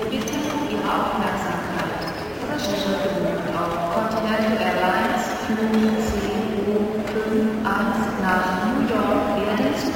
Flug CU518 nach New York werden zu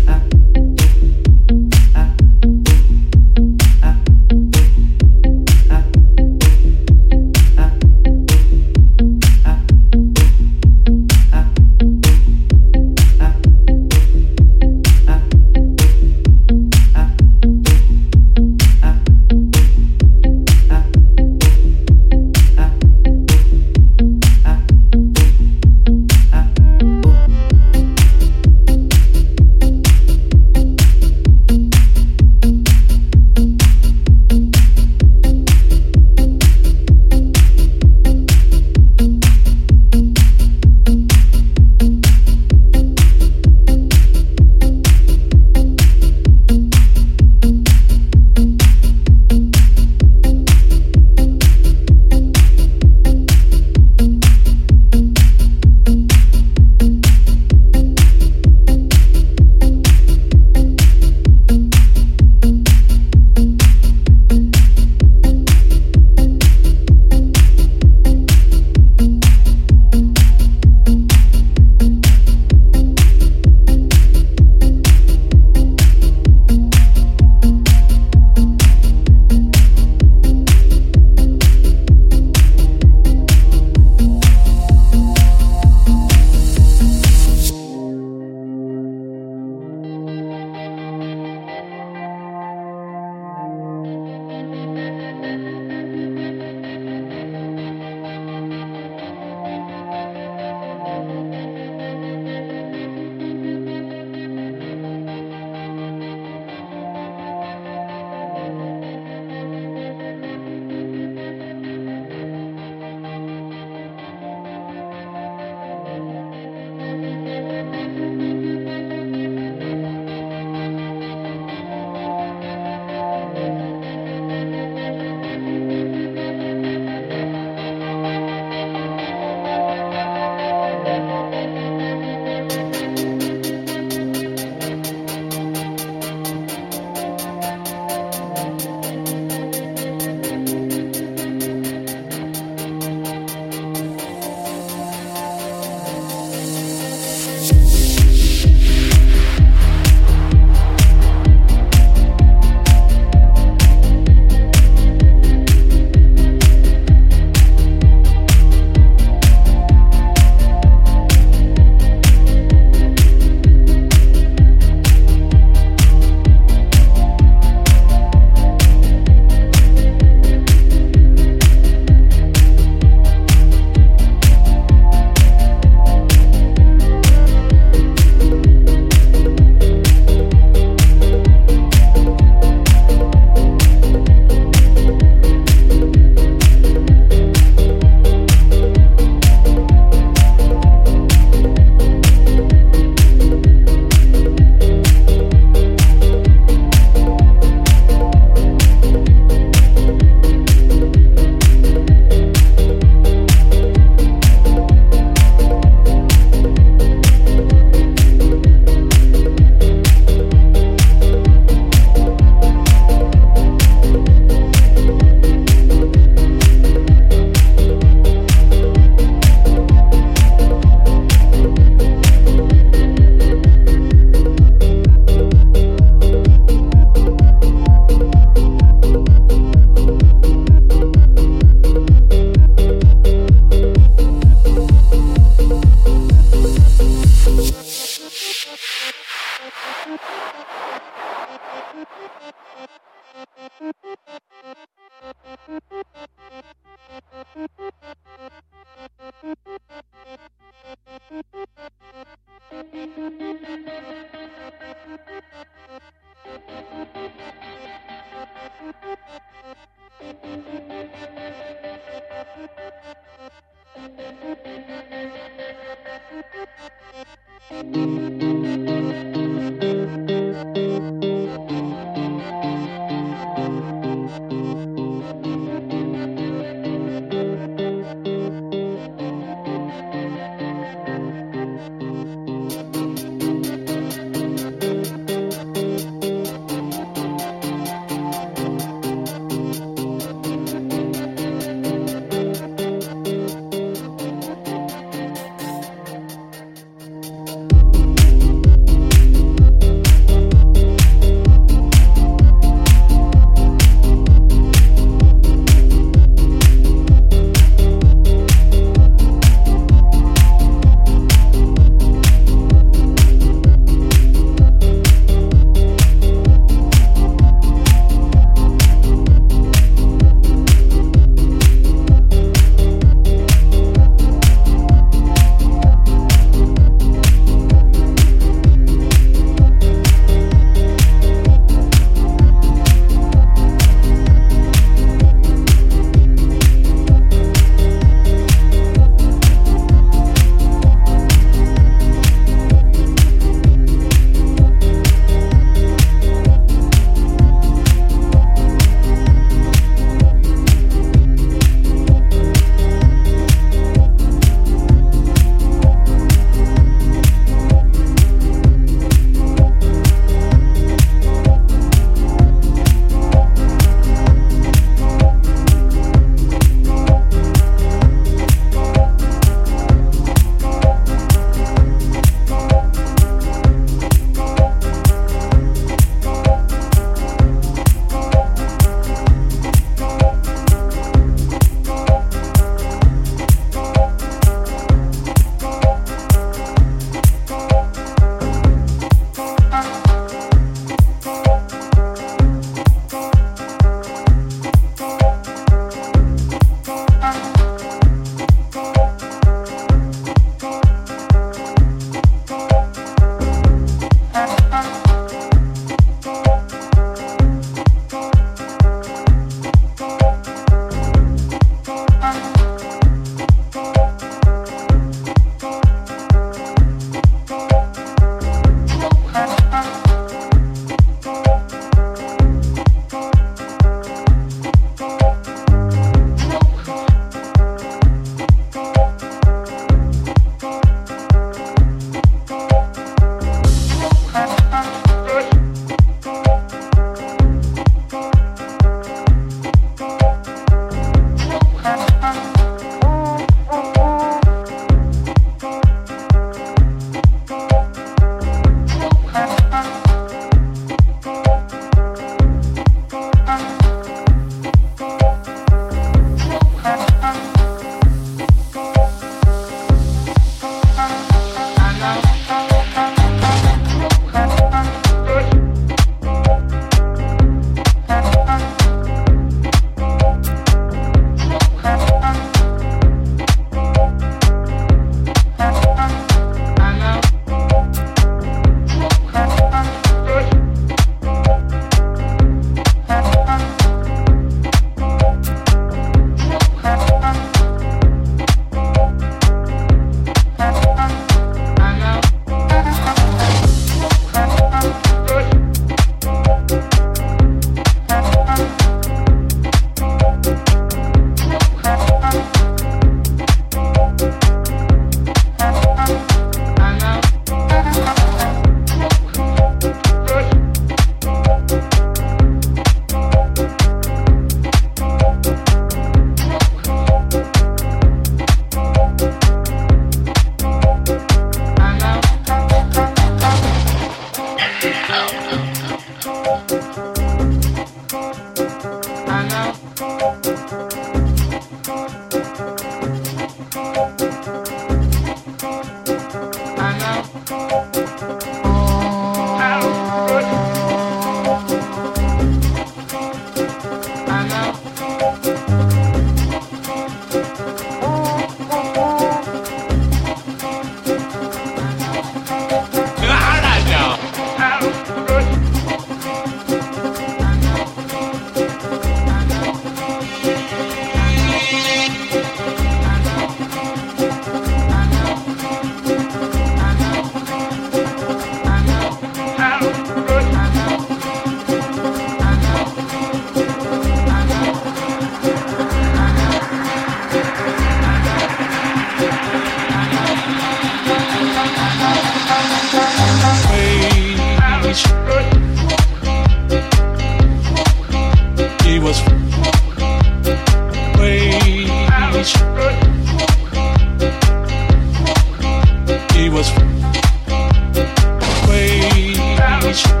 stage.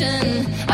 i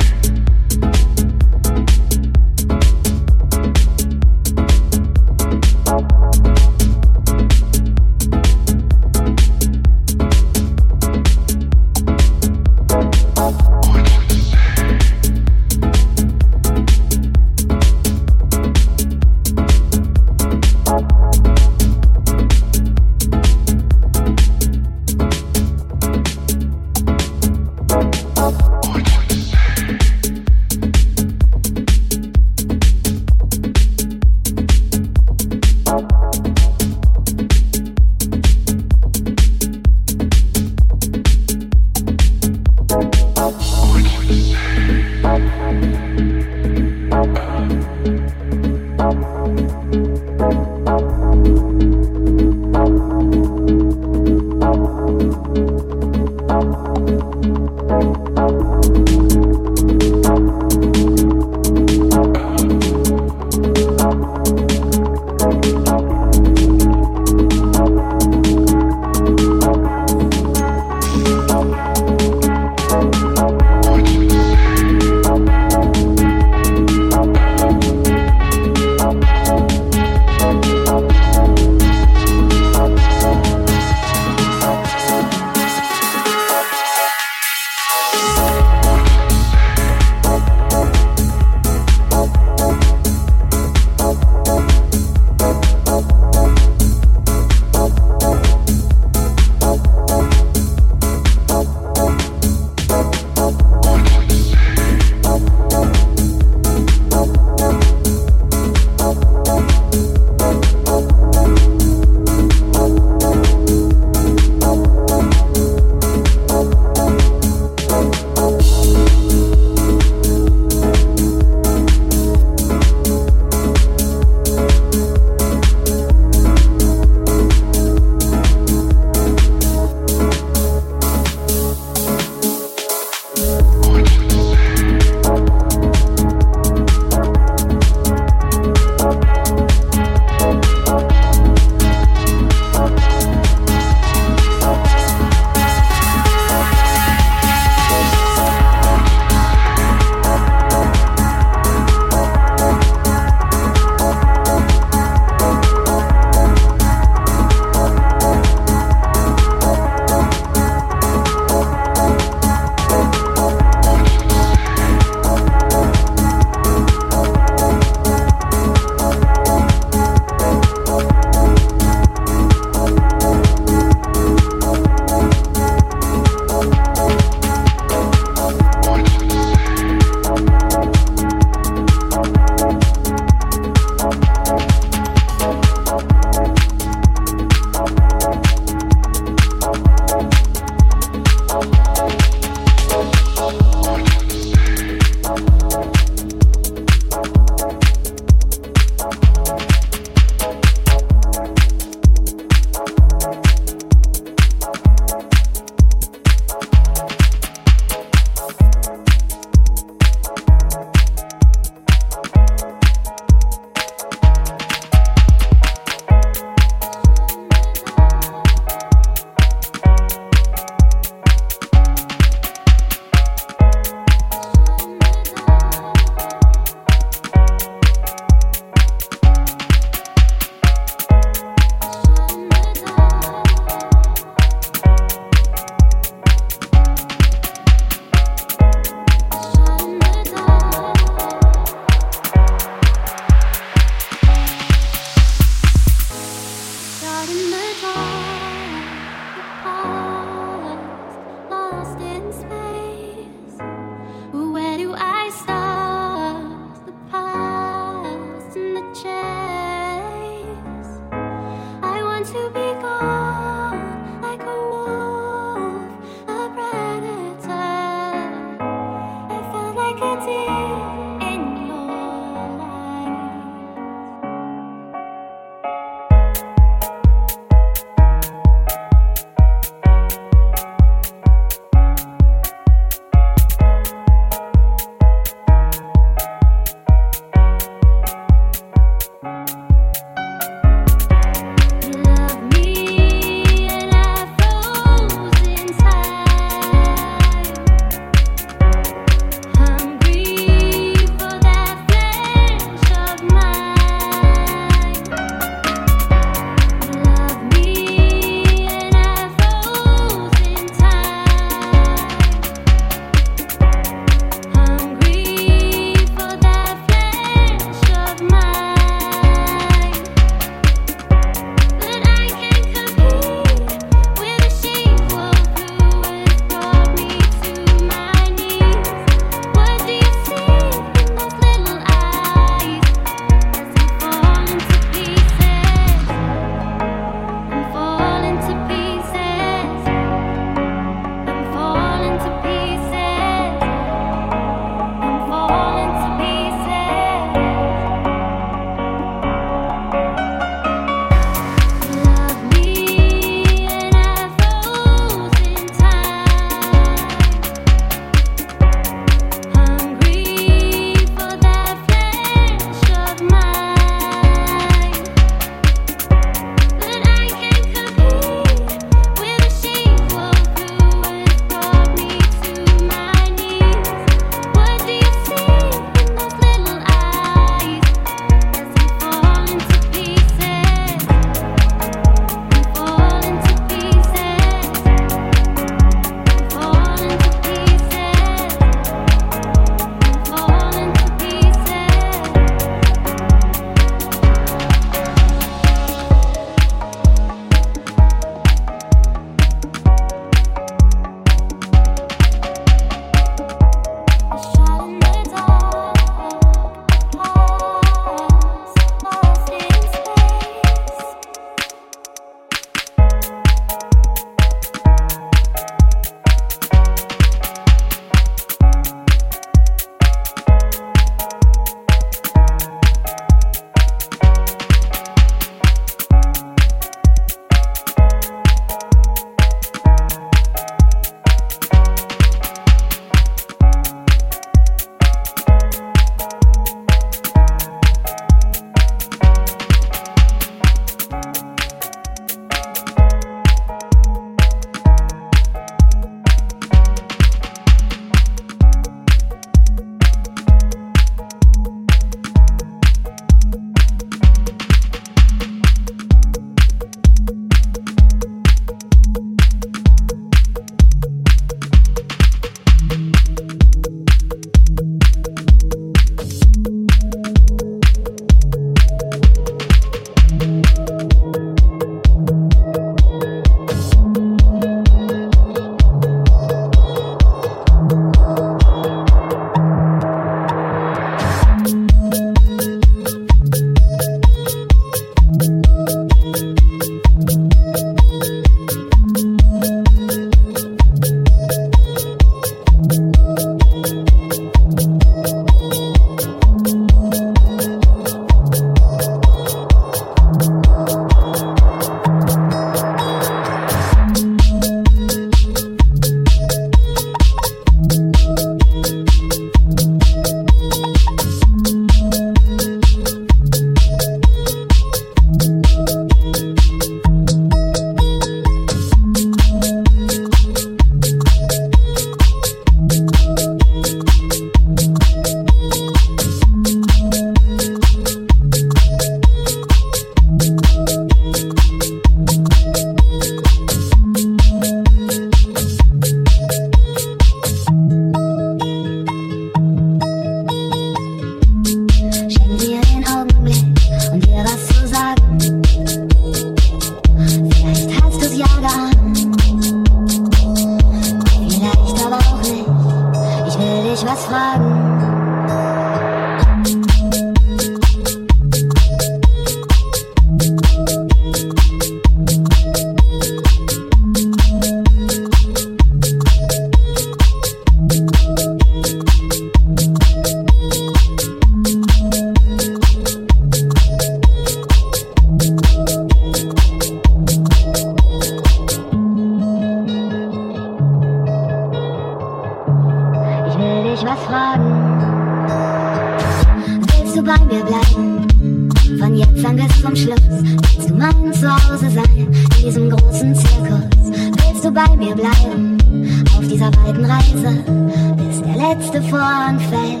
bleiben. Bis der letzte Vorhang fällt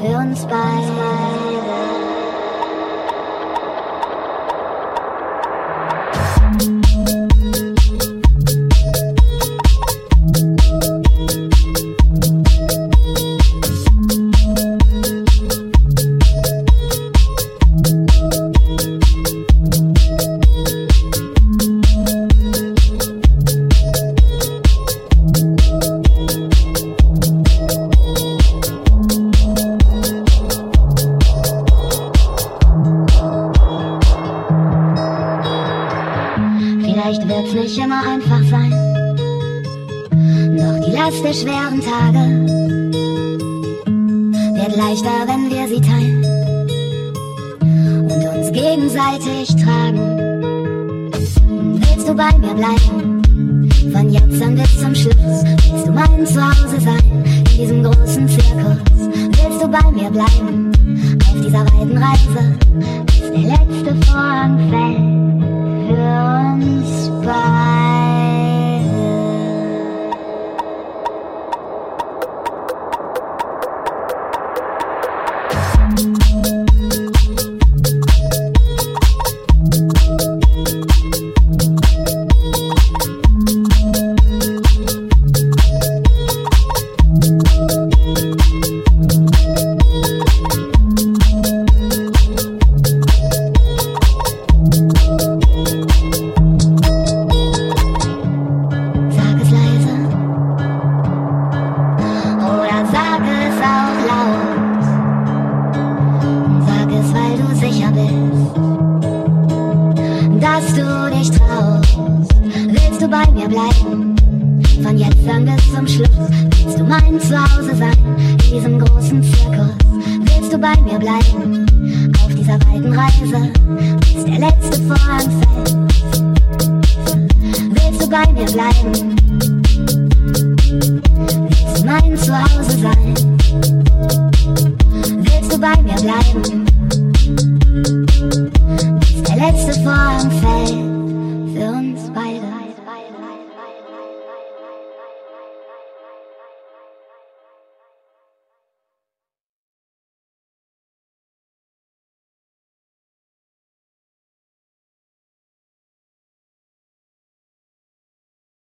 für uns beide.